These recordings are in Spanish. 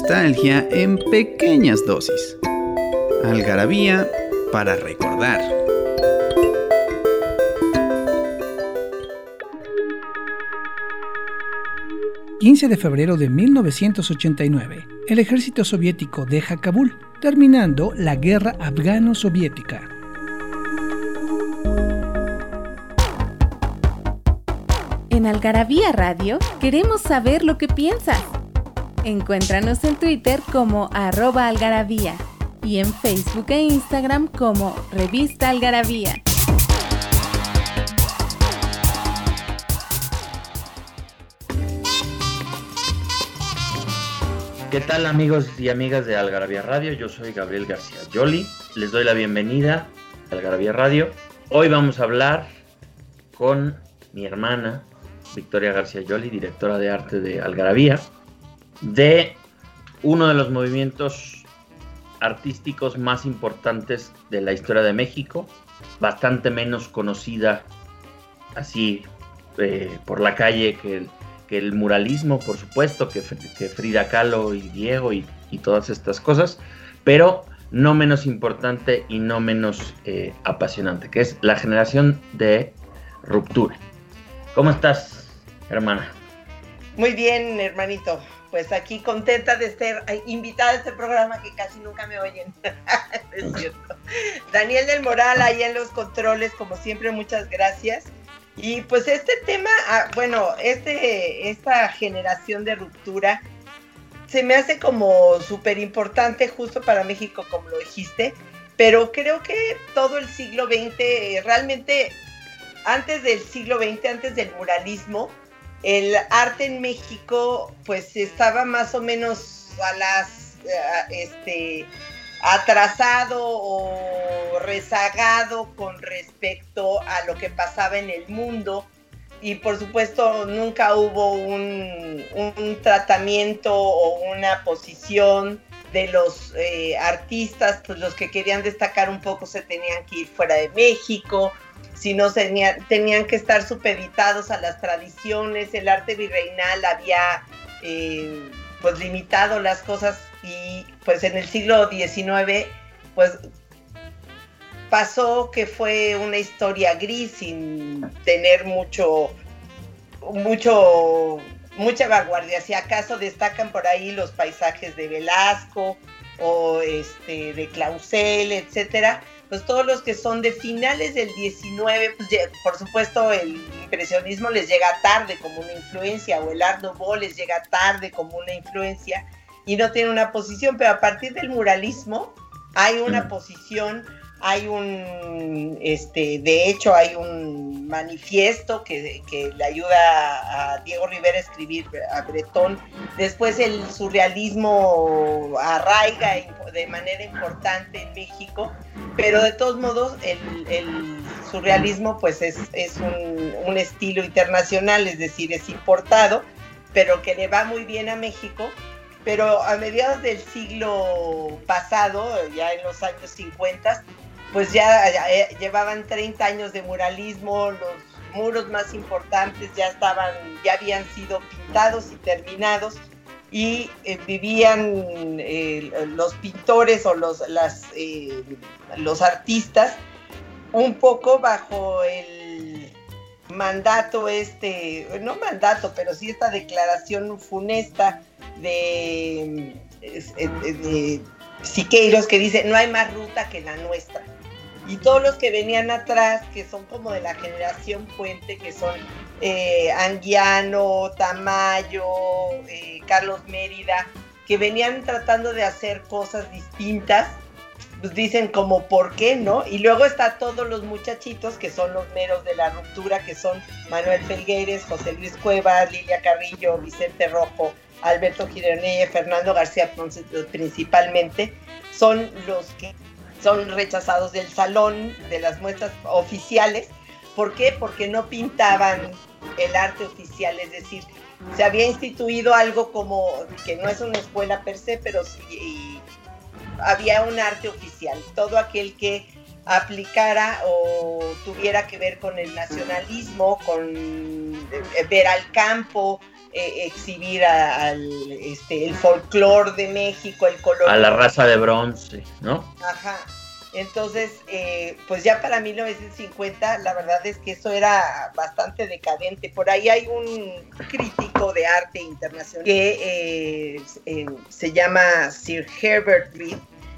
Nostalgia en pequeñas dosis. Algarabía para recordar. ...15 de febrero de 1989... ...el ejército soviético deja Kabul... ...terminando la guerra afgano-soviética... En Algarabía Radio queremos saber lo que piensas. Encuéntranos en Twitter como arroba algarabía y en Facebook e Instagram como revista algarabía. ¿Qué tal amigos y amigas de Algarabía Radio? Yo soy Gabriel García Yoli. Les doy la bienvenida a Algarabía Radio. Hoy vamos a hablar con mi hermana Victoria García Yoli, directora de arte de Algarabía de uno de los movimientos artísticos más importantes de la historia de México, bastante menos conocida así eh, por la calle que el, muralismo, por supuesto, que, Frida Kahlo y Diego y, todas estas cosas, pero no menos importante y no menos eh, apasionante, que es la generación de ruptura. ¿Cómo estás, hermana? Muy bien, hermanito pues aquí contenta de estar invitada a este programa que casi nunca me oyen. es cierto. Daniel del Moral, ahí en los controles, como siempre, muchas gracias. Y pues este tema, ah, bueno, este, esta generación de ruptura se me hace como súper importante justo para México, como lo dijiste, pero creo que todo el siglo XX, realmente antes del siglo XX, antes del muralismo, el arte en México pues estaba más o menos a las eh, este atrasado o rezagado con respecto a lo que pasaba en el mundo. Y por supuesto nunca hubo un, tratamiento o una posición de los eh, artistas, pues los que querían destacar un poco se tenían que ir fuera de México, si no tenían, tenían que estar supeditados a las tradiciones, el arte virreinal había eh, pues limitado las cosas y pues en el siglo XIX pues pasó que fue una historia gris sin tener mucho, mucho, mucha vanguardia. Si acaso destacan por ahí los paisajes de Velasco o este de Clausel, etcétera, pues todos los que son de finales del 19, pues por supuesto el impresionismo les llega tarde como una influencia, o el Art Nouveau les llega tarde como una influencia, y no tiene una posición, pero a partir del muralismo hay una posición hay un, este, de hecho hay un manifiesto que, le ayuda a Diego Rivera a escribir a Bretón. Después el surrealismo arraiga de manera importante en México, pero de todos modos el, surrealismo pues es, un, un estilo internacional, es decir, es importado, pero que le va muy bien a México pero a mediados del siglo pasado, ya en los años 50, pues ya, eh, llevaban 30 años de muralismo, los muros más importantes ya estaban, ya habían sido pintados y terminados y eh, vivían eh, los pintores o los, los artistas un poco bajo el mandato este, no mandato, pero sí esta declaración funesta de, de Siqueiros que dice no hay más ruta que la nuestra y todos los que venían atrás, que son como de la generación puente, que son eh, Anguiano, Tamayo, eh, Carlos Mérida, que venían tratando de hacer cosas distintas, pues dicen como por qué, ¿no? Y luego está todos los muchachitos que son los meros de la ruptura, que son Manuel Felgueres, José Luis Cuevas, Lilia Carrillo, Vicente Rojo, Alberto Gironella, Fernando García Ponce principalmente, son los que son rechazados del salón, de las muestras oficiales. ¿Por qué? Porque no pintaban el arte oficial, es decir, se había instituido algo como que no es una escuela per se, pero había un arte oficial. Todo aquel que aplicara o tuviera que ver con el nacionalismo, con eh, ver al campo, eh, exhibir al este, el folclore de México, el color. A la raza de bronce, ¿no? Ajá. Entonces, eh, pues ya para 1950, la verdad es que eso era bastante decadente. Por ahí hay un crítico de arte internacional que eh, se llama Sir Herbert Reed,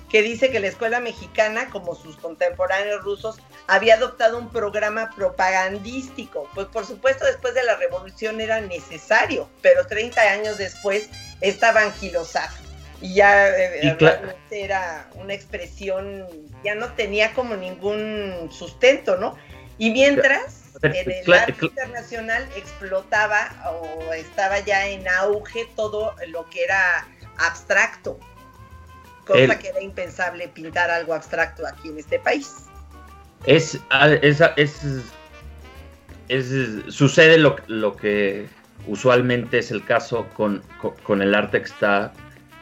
que dice que la escuela mexicana, como sus contemporáneos rusos, había adoptado un programa propagandístico. Pues por supuesto después de la revolución era necesario, pero 30 años después estaba anquilosado. Y ya eh, realmente era una expresión, ya no tenía como ningún sustento, ¿no? Y mientras en el arte internacional explotaba o estaba ya en auge todo lo que era abstracto, cosa que era impensable pintar algo abstracto aquí en este país. Es, es, es, sucede lo, lo, que usualmente es el caso con, con, el arte que está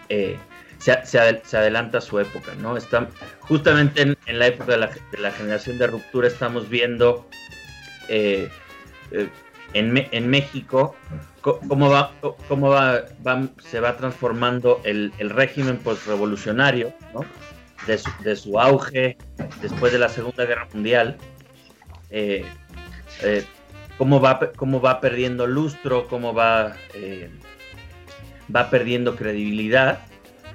eh, se, se, adelanta a su época, ¿no? Está, justamente en, la época de la, de la, generación de ruptura estamos viendo eh, eh, en, en, México cómo, va, cómo va, se va transformando el, el régimen postrevolucionario, ¿no? De, su, de su, auge después de la Segunda Guerra Mundial, cómo, va, cómo va perdiendo lustro, cómo va va perdiendo credibilidad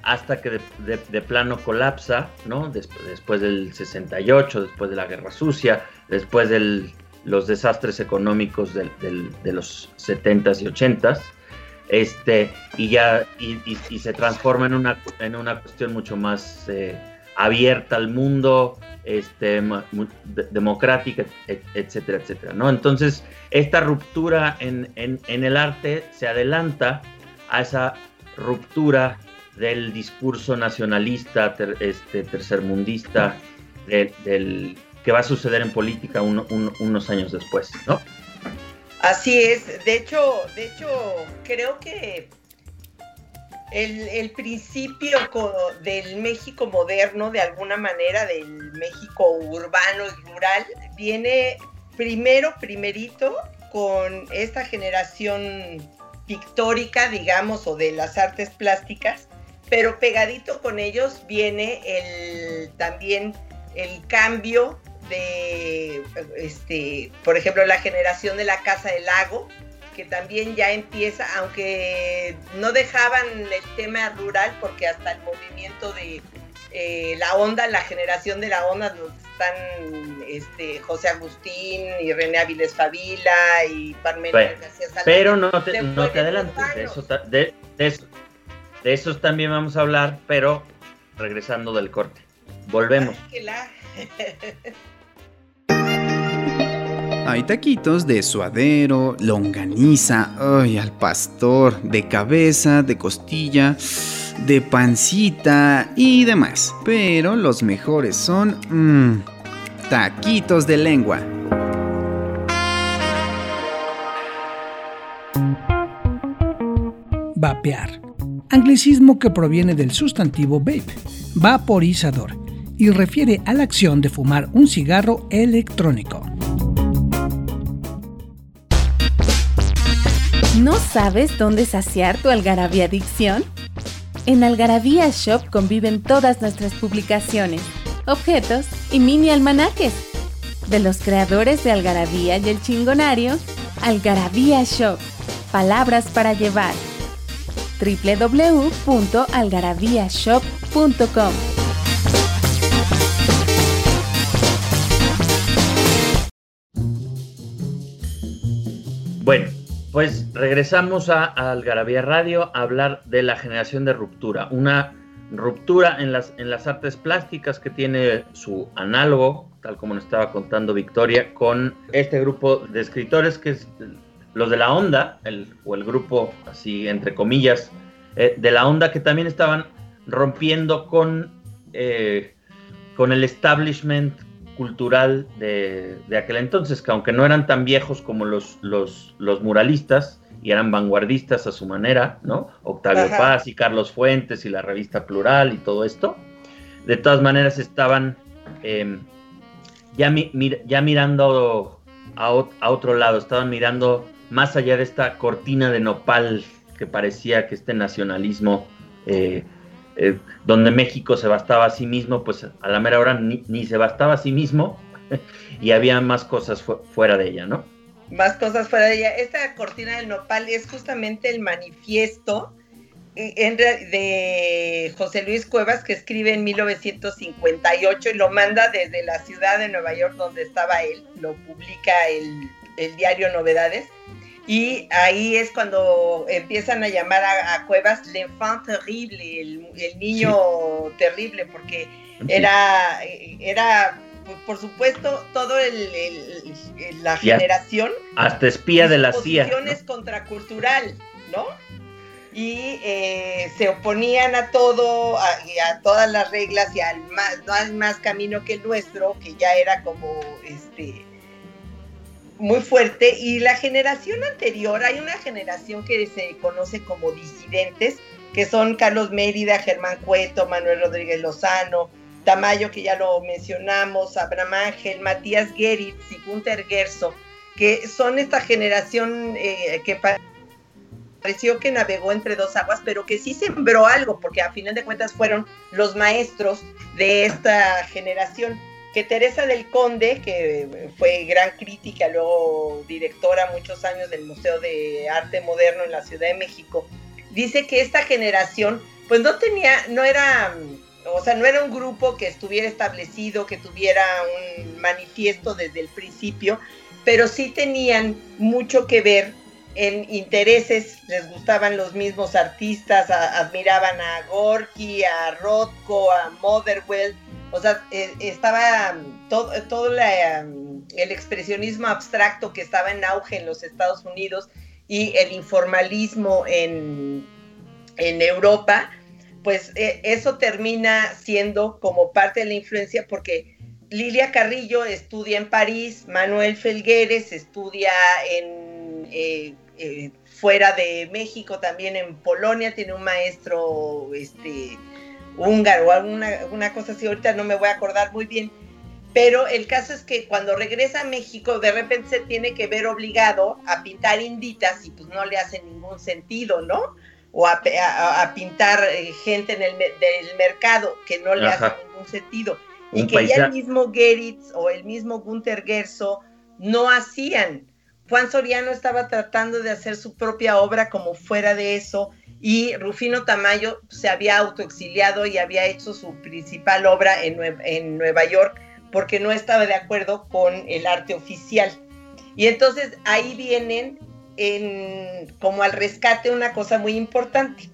hasta que de, plano colapsa, ¿no? después del 68, después de la Guerra Sucia, después de los desastres económicos de, los 70s y 80s, este, y ya y, se transforma en una, en una cuestión mucho más eh, abierta al mundo, este, democrática, etcétera, etcétera, ¿no? Entonces, esta ruptura en, en el arte se adelanta a esa ruptura del discurso nacionalista, este, tercermundista, del, que va a suceder en política unos años después, ¿no? Así es, de hecho, de hecho, creo que el, principio del México moderno, de alguna manera, del México urbano y rural, viene primero, primerito, con esta generación pictórica, digamos, o de las artes plásticas, pero pegadito con ellos viene el también el cambio de, este, por ejemplo, la generación de la Casa del Lago, que también ya empieza, aunque no dejaban el tema rural, porque hasta el movimiento de eh, la onda, la generación de la onda, están este, José Agustín y René Aviles Favila y Parmenio García Pero no te, no te adelantes, de eso, de, eso, de esos también vamos a hablar, pero regresando del corte. Volvemos. Hay taquitos de suadero, longaniza, ay, al pastor, de cabeza, de costilla, de pancita y demás. Pero los mejores son mmm, taquitos de lengua. Vapear. Anglicismo que proviene del sustantivo vape, vaporizador, y refiere a la acción de fumar un cigarro electrónico. ¿No sabes dónde saciar tu algarabía adicción? En Algarabía Shop conviven todas nuestras publicaciones, objetos y mini almanaques. De los creadores de Algarabía y el Chingonario, Algarabía Shop, palabras para llevar. www.algarabíashop.com Bueno, pues regresamos a, Algarabía Radio a hablar de la generación de ruptura, una ruptura en las, en las artes plásticas que tiene su análogo, tal como nos estaba contando Victoria, con este grupo de escritores que es los de la onda, el, o el grupo así entre comillas, eh, de la onda que también estaban rompiendo con, eh, con el establishment cultural de, aquel entonces, que aunque no eran tan viejos como los, los, los muralistas, y eran vanguardistas a su manera, ¿no? Octavio Paz y Carlos Fuentes y la revista Plural y todo esto. De todas maneras estaban em, ya, ya mirando a, otro lado, estaban mirando más allá de esta cortina de nopal que parecía que este nacionalismo, eh, eh, donde México se bastaba a sí mismo, pues a la mera hora ni, se bastaba a sí mismo y había más cosas fuera de ella, ¿no? Más cosas fuera de ella. Esta cortina del nopal es justamente el manifiesto eh, de José Luis Cuevas que escribe en 1958 y lo manda desde la ciudad de Nueva York donde estaba él, lo publica el diario Novedades y ahí es cuando empiezan a llamar a, Cuevas l'enfant terrible, el, niño terrible, porque era, era por supuesto, todo el, la generación. Hasta espía de la CIA. ¿no? contracultural, ¿no? Y eh, se oponían a todo, a, a, todas las reglas y al más, no hay más camino que el nuestro, que ya era como este muy fuerte. Y la generación anterior, hay una generación que se conoce como disidentes, que son Carlos Mérida, Germán Cueto, Manuel Rodríguez Lozano, Tamayo, que ya lo mencionamos, Abraham Ángel, Matías Geritz y Gunther Gerso, que son esta generación eh, que pareció que navegó entre dos aguas, pero que sí sembró algo, porque a final de cuentas fueron los maestros de esta generación que Teresa del Conde, que fue gran crítica, luego directora muchos años del Museo de Arte Moderno en la Ciudad de México, dice que esta generación, pues no tenía, no era, o sea, no era un grupo que estuviera establecido, que tuviera un manifiesto desde el principio, pero sí tenían mucho que ver en intereses, les gustaban los mismos artistas, admiraban a Gorky, a Rothko, a Motherwell, o sea, eh, estaba mm, todo, todo mm, el expresionismo abstracto que estaba en auge en los Estados Unidos y el informalismo en, Europa, pues eh, eso termina siendo como parte de la influencia porque Lilia Carrillo estudia en París, Manuel Felgueres estudia en eh, fuera de México, también en Polonia, tiene un maestro este, húngaro o alguna cosa así, ahorita no me voy a acordar muy bien. Pero el caso es que cuando regresa a México, de repente se tiene que ver obligado a pintar inditas y pues no le hace ningún sentido, ¿no? O a, pintar eh, gente en el del mercado, que no le hace ningún sentido. y que ya el mismo Geritz o el mismo Gunther Gerso no hacían. Juan Soriano estaba tratando de hacer su propia obra como fuera de eso y Rufino Tamayo se había autoexiliado y había hecho su principal obra en, Nueva York porque no estaba de acuerdo con el arte oficial. Y entonces ahí vienen en, como al rescate una cosa muy importante.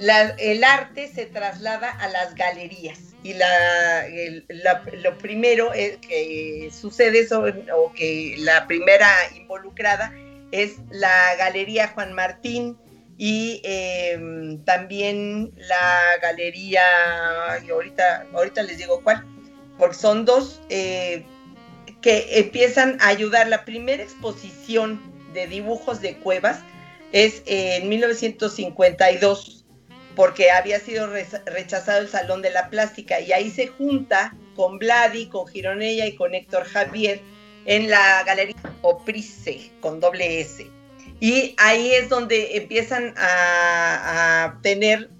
el arte se traslada a las galerías y lo primero que sucede o que la primera involucrada es la Galería Juan Martín, y em, también la galería, y ahorita, ahorita les digo cuál, porque son dos eh, que empiezan a ayudar. La primera exposición de dibujos de cuevas es en 1952, porque había sido rechazado el Salón de la Plástica, y ahí se junta con Vladi, con Gironella y con Héctor Javier en la galería Oprice, con doble S y ahí es donde empiezan a, tener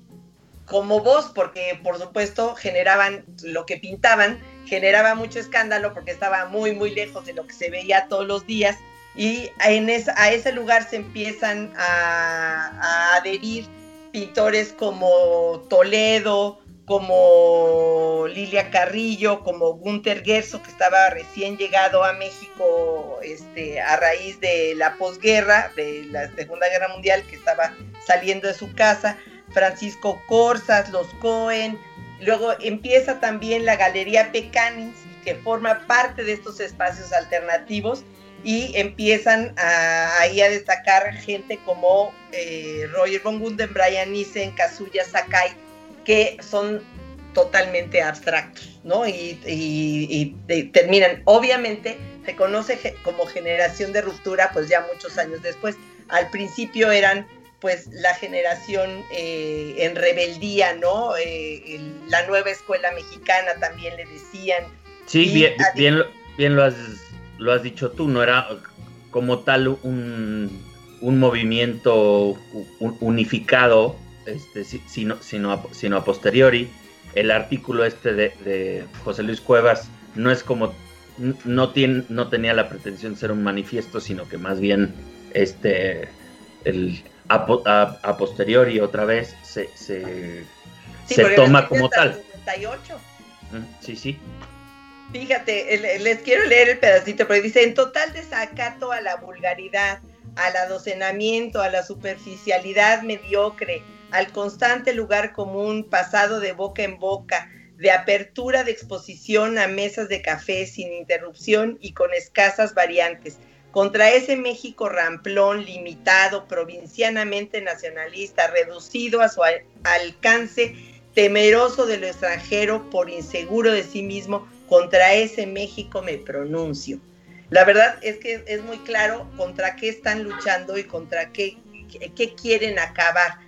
como voz, porque por supuesto generaban lo que pintaban, generaba mucho escándalo porque estaba muy, muy lejos de lo que se veía todos los días. Y en a ese lugar se empiezan a adherir pintores como Toledo, como Lilia Carrillo, como Gunther Gerso, que estaba recién llegado a México este, a raíz de la posguerra, de la Segunda Guerra Mundial, que estaba saliendo de su casa, Francisco Corsas, los Cohen, luego empieza también la Galería Pecanis, que forma parte de estos espacios alternativos y empiezan a, ahí a destacar gente como eh, Roger von Gunden, Brian Nissen, Kazuya Sakai, que son totalmente abstractos, ¿no? Y, terminan, obviamente, se conoce como generación de ruptura, pues ya muchos años después. Al principio eran, pues, la generación eh, en rebeldía, ¿no? Eh, la nueva escuela mexicana también le decían. Sí, bien, bien, bien lo has lo has dicho tú, no era como tal un, movimiento unificado, este, sino, sino, a, sino a posteriori. El artículo este de, José Luis Cuevas no es como, no, tiene, no tenía la pretensión de ser un manifiesto, sino que más bien este, el, a, posteriori otra vez se, se, toma como tal. Sí, sí. Fíjate, les quiero leer el pedacito, pero dice, en total desacato a la vulgaridad, al adocenamiento, a la superficialidad mediocre, al constante lugar común, pasado de boca en boca, de apertura de exposición a mesas de café sin interrupción y con escasas variantes, contra ese México ramplón, limitado, provincianamente nacionalista, reducido a su alcance, temeroso de lo extranjero, por inseguro de sí mismo, contra ese México me pronuncio. La verdad es que es muy claro contra qué están luchando y contra qué, qué quieren acabar.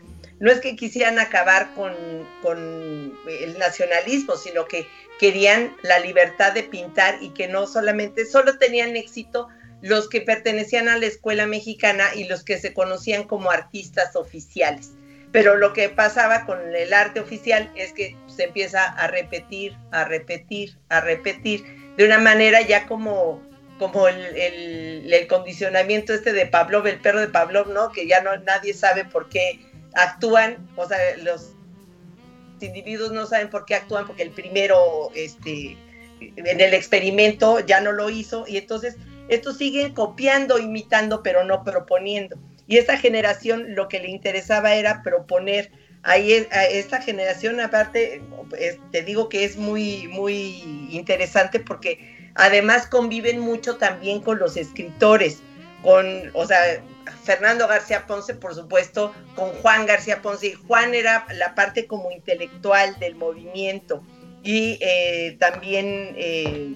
No es que quisieran acabar con, con el nacionalismo, sino que querían la libertad de pintar y que no solamente, solo tenían éxito los que pertenecían a la escuela mexicana y los que se conocían como artistas oficiales. Pero lo que pasaba con el arte oficial es que se empieza a repetir, a repetir, a repetir, de una manera ya como, como el, condicionamiento este de Pavlov, el perro de Pavlov, ¿no? Que ya no nadie sabe por qué actúan, o sea, los individuos no saben por qué actúan porque el primero, este, en el experimento ya no lo hizo y entonces estos siguen copiando, imitando, pero no proponiendo. Y esta generación lo que le interesaba era proponer. Ahí a esta generación aparte, te digo que es muy, muy interesante porque además conviven mucho también con los escritores, con, o sea, Fernando García Ponce, por supuesto, con Juan García Ponce. Y Juan era la parte como intelectual del movimiento. Y eh, también eh,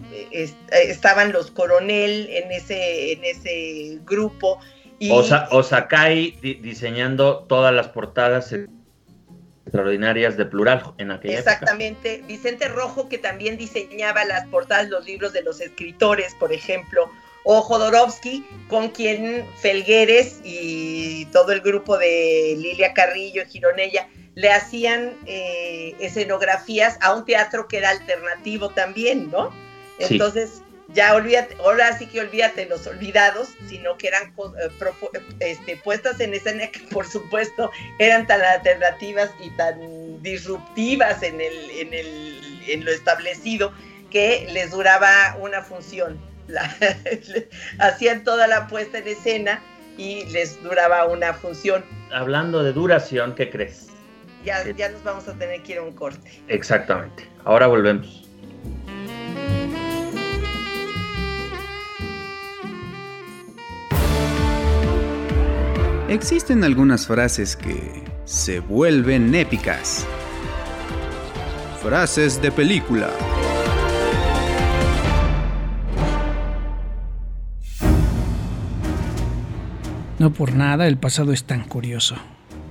estaban los coronel en ese, en ese grupo o Sakai diseñando todas las portadas extraordinarias de plural en aquella Exactamente. Vicente Rojo, que también diseñaba las portadas, los libros de los escritores, por ejemplo. O Jodorowsky, con quien Felgueres y todo el grupo de Lilia Carrillo, Gironella, le hacían eh, escenografías a un teatro que era alternativo también, ¿no? Entonces, ya olvídate, ahora sí que olvídate los olvidados, sino que eran eh, este, puestas en escena que por supuesto eran tan alternativas y tan disruptivas en, el, en, el, en lo establecido que les duraba una función. hacían toda la puesta en escena y les duraba una función. Hablando de duración, ¿qué crees? Ya, ya nos vamos a tener que ir a un corte. Exactamente. Ahora volvemos. Existen algunas frases que se vuelven épicas. Frases de película. No por nada el pasado es tan curioso.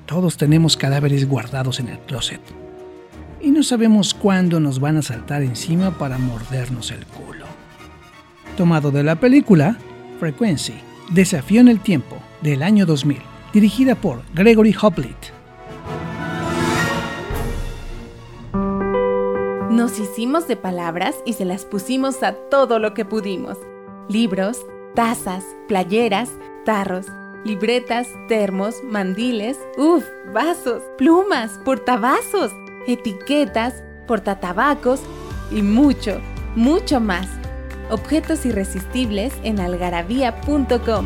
Todos tenemos cadáveres guardados en el closet. Y no sabemos cuándo nos van a saltar encima para mordernos el culo. Tomado de la película Frequency, Desafío en el Tiempo, del año 2000, dirigida por Gregory Hoblit. Nos hicimos de palabras y se las pusimos a todo lo que pudimos. Libros, tazas, playeras, tarros, libretas, termos, mandiles, uff, vasos, plumas, portavasos, etiquetas, portatabacos y mucho, mucho más. Objetos irresistibles en algarabía.com.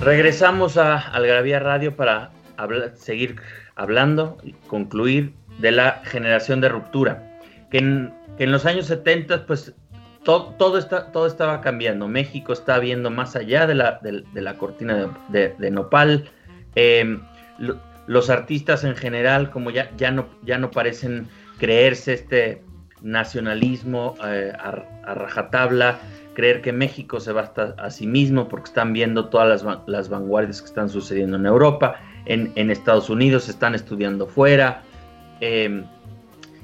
Regresamos a Algarabía Radio para seguir hablando, y concluir de la generación de ruptura, que en, los años 70 pues todo, está, todo estaba cambiando. México está viendo más allá de la, de, la cortina de, nopal. Em, los artistas en general, como ya, ya, no, ya no parecen creerse este nacionalismo eh, a, rajatabla, creer que México se basta a sí mismo porque están viendo todas las, vanguardias que están sucediendo en Europa, en, Estados Unidos, están estudiando fuera, em,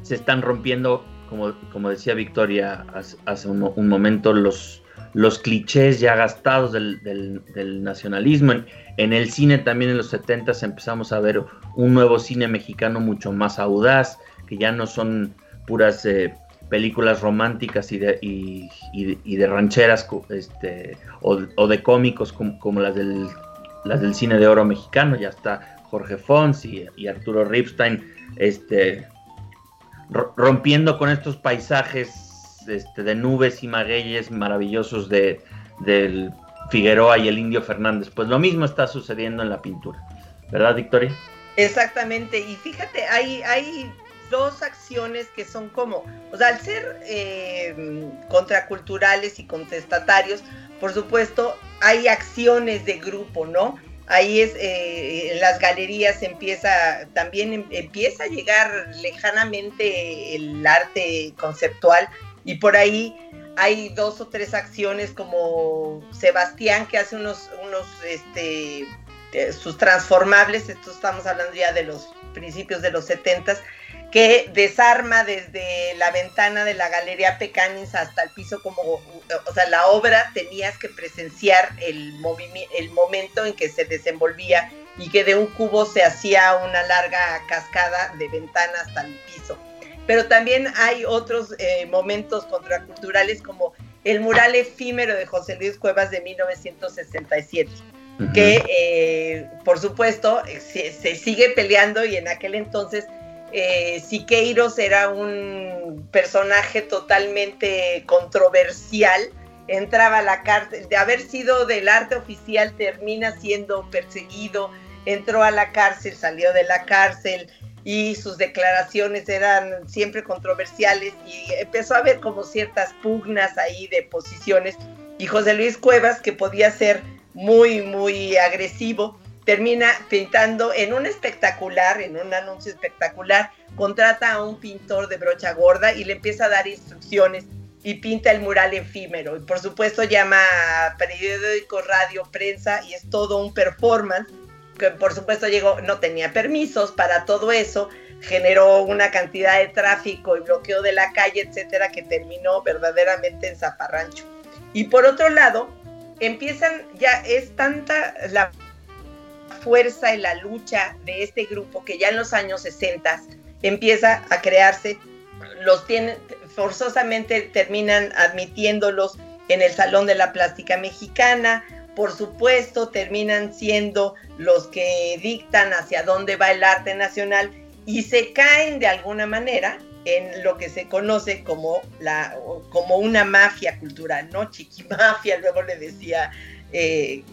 se están rompiendo como, como decía Victoria hace, un, momento, los, los clichés ya gastados del, nacionalismo. En, el cine también en los 70 empezamos a ver un nuevo cine mexicano mucho más audaz, que ya no son puras eh, películas románticas y de, y, de rancheras este, o, de cómicos como, las, del, las del cine de oro mexicano. Ya está Jorge Fons y, Arturo Ripstein este, rompiendo con estos paisajes este, de nubes y magueyes maravillosos de, del Figueroa y el Indio Fernández. Pues lo mismo está sucediendo en la pintura, ¿verdad, Victoria? Exactamente, y fíjate, hay, hay dos acciones que son como, o sea, al ser eh, contraculturales y contestatarios, por supuesto, hay acciones de grupo, ¿no? Ahí es eh, en las galerías empieza también em, empieza a llegar lejanamente el arte conceptual y por ahí hay dos o tres acciones como Sebastián que hace unos unos este sus transformables esto estamos hablando ya de los principios de los setentas que desarma desde la ventana de la Galería Pecanis hasta el piso como, o sea, la obra tenías que presenciar el, el momento en que se desenvolvía y que de un cubo se hacía una larga cascada de ventana hasta el piso. Pero también hay otros eh, momentos contraculturales como el mural efímero de José Luis Cuevas de 1967 que eh, por supuesto se, sigue peleando y en aquel entonces eh, Siqueiros era un personaje totalmente controversial, entraba a la cárcel, de haber sido del arte oficial termina siendo perseguido, entró a la cárcel, salió de la cárcel y sus declaraciones eran siempre controversiales y empezó a haber como ciertas pugnas ahí de posiciones. Y José Luis Cuevas, que podía ser muy, muy agresivo, termina pintando en un espectacular, en un anuncio espectacular, contrata a un pintor de brocha gorda y le empieza a dar instrucciones y pinta el mural efímero. Y por supuesto llama a periódico, radio, prensa y es todo un performance que por supuesto llegó, no tenía permisos para todo eso, generó una cantidad de tráfico y bloqueo de la calle, etcétera, que terminó verdaderamente en zaparrancho. Y por otro lado, empiezan, ya es tanta la fuerza y la lucha de este grupo que ya en los años 60 empieza a crearse, los tienen, forzosamente terminan admitiéndolos en el Salón de la Plástica Mexicana, por supuesto terminan siendo los que dictan hacia dónde va el arte nacional y se caen de alguna manera en lo que se conoce como, la, como una mafia cultural, ¿no? Chiquimafia, luego le decía eh,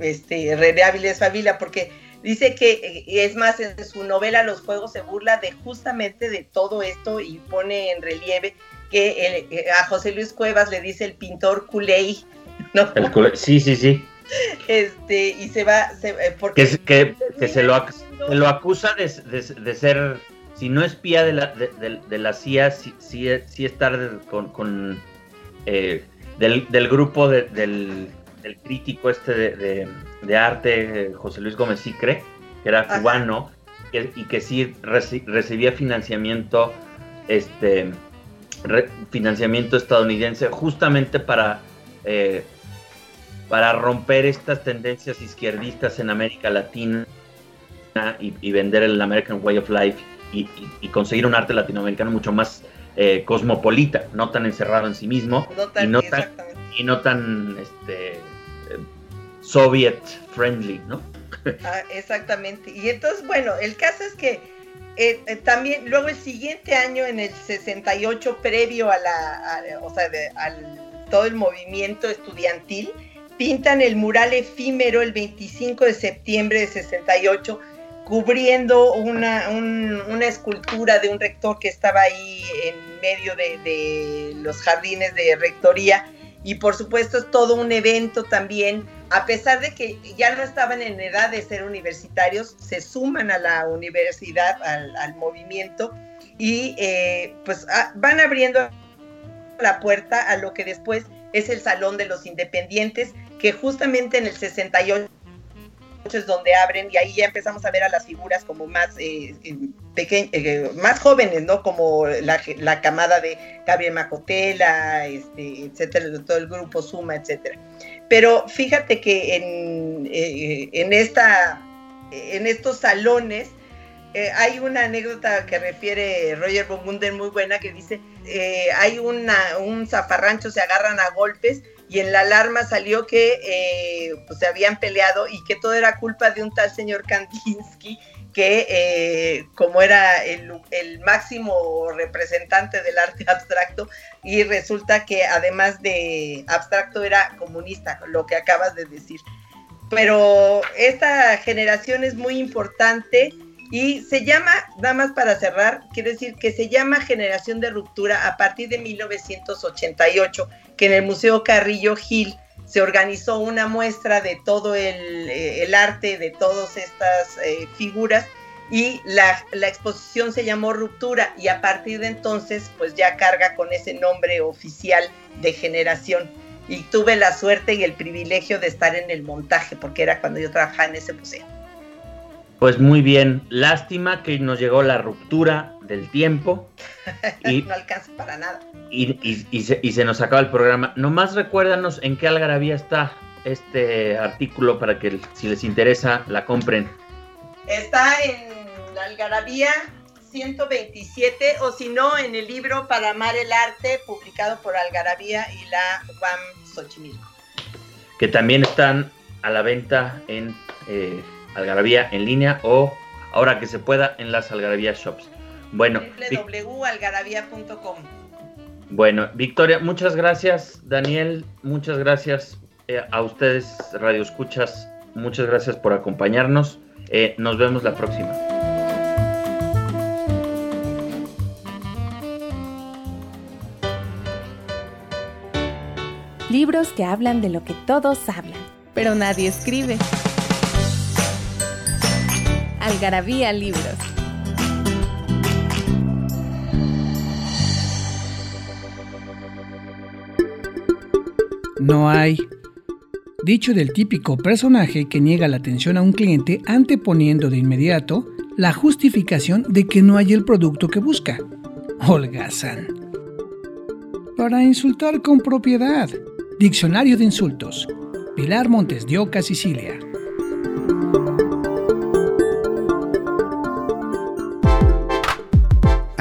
este, René Avilés Favila, porque dice que, eh, es más, en su novela Los Juegos se burla de justamente de todo esto y pone en relieve que eh, a José Luis Cuevas le dice el pintor culey, ¿no? sí, sí, sí. Este, y se va, porque... Que, que, se, lo, lo acusa de, de ser si no espía de la, de, la CIA, sí, sí, estar con, eh, del, grupo del, crítico este de, arte, José Luis Gómez Sicre, que era cubano, y que sí recibía financiamiento, este, financiamiento estadounidense justamente para, eh, para romper estas tendencias izquierdistas en América Latina y, y vender el American Way of Life y, conseguir un arte latinoamericano mucho más eh, cosmopolita, no tan encerrado en sí mismo y, no tan, y no tan este, soviet friendly, ¿no? Ah, exactamente. Y entonces, bueno, el caso es que eh, también luego el siguiente año, en el 68, previo a la, o sea, al todo el movimiento estudiantil, pintan el mural efímero el 25 de septiembre de 68, cubriendo una, una escultura de un rector que estaba ahí en medio de, de los jardines de rectoría. Y por supuesto es todo un evento también, a pesar de que ya no estaban en edad de ser universitarios, se suman a la universidad, al, movimiento, y eh, pues ah, van abriendo la puerta a lo que después es el Salón de los Independientes, que justamente en el 68 es donde abren y ahí ya empezamos a ver a las figuras como más eh, eh, más jóvenes, ¿no? Como la, camada de Gabriel Macotela, este, etcétera, todo el grupo Suma, etcétera. Pero fíjate que en, en, esta, en estos salones eh, hay una anécdota que refiere Roger Bomunder muy buena que dice, eh, hay una, un zafarrancho, se agarran a golpes y en la alarma salió que eh, pues, se habían peleado y que todo era culpa de un tal señor Kandinsky que como era el, máximo representante del arte abstracto y resulta que además de abstracto era comunista, lo que acabas de decir. Pero esta generación es muy importante y se llama, nada más para cerrar, quiero decir que se llama Generación de Ruptura a partir de 1988, que en el Museo Carrillo Gil se organizó una muestra de todo el, eh, arte, de todas estas eh, figuras, y la, la, exposición se llamó Ruptura, y a partir de entonces, pues ya carga con ese nombre oficial de generación. Y tuve la suerte y el privilegio de estar en el montaje, porque era cuando yo trabajaba en ese museo. Pues muy bien, lástima que nos llegó la ruptura del tiempo. Y, no alcanza para nada. Y, se, nos acaba el programa. Nomás recuérdanos en qué algarabía está este artículo para que si les interesa la compren. Está en la algarabía 127 o si no en el libro Para amar el arte publicado por Algarabía y la UAM Xochimilco. Que también están a la venta en... Eh, Algarabía en línea o ahora que se pueda en las Algarabía Shops. Bueno, www.algarabía.com. Bueno, Victoria, muchas gracias. Daniel, muchas gracias eh, a ustedes, Radio Escuchas. Muchas gracias por acompañarnos. Eh, nos vemos la próxima. Libros que hablan de lo que todos hablan, pero nadie escribe. Algarabía Libros. No hay dicho del típico personaje que niega la atención a un cliente anteponiendo de inmediato la justificación de que no hay el producto que busca. Holgazán. Para insultar con propiedad. Diccionario de insultos. Pilar Montes de Oca, Sicilia.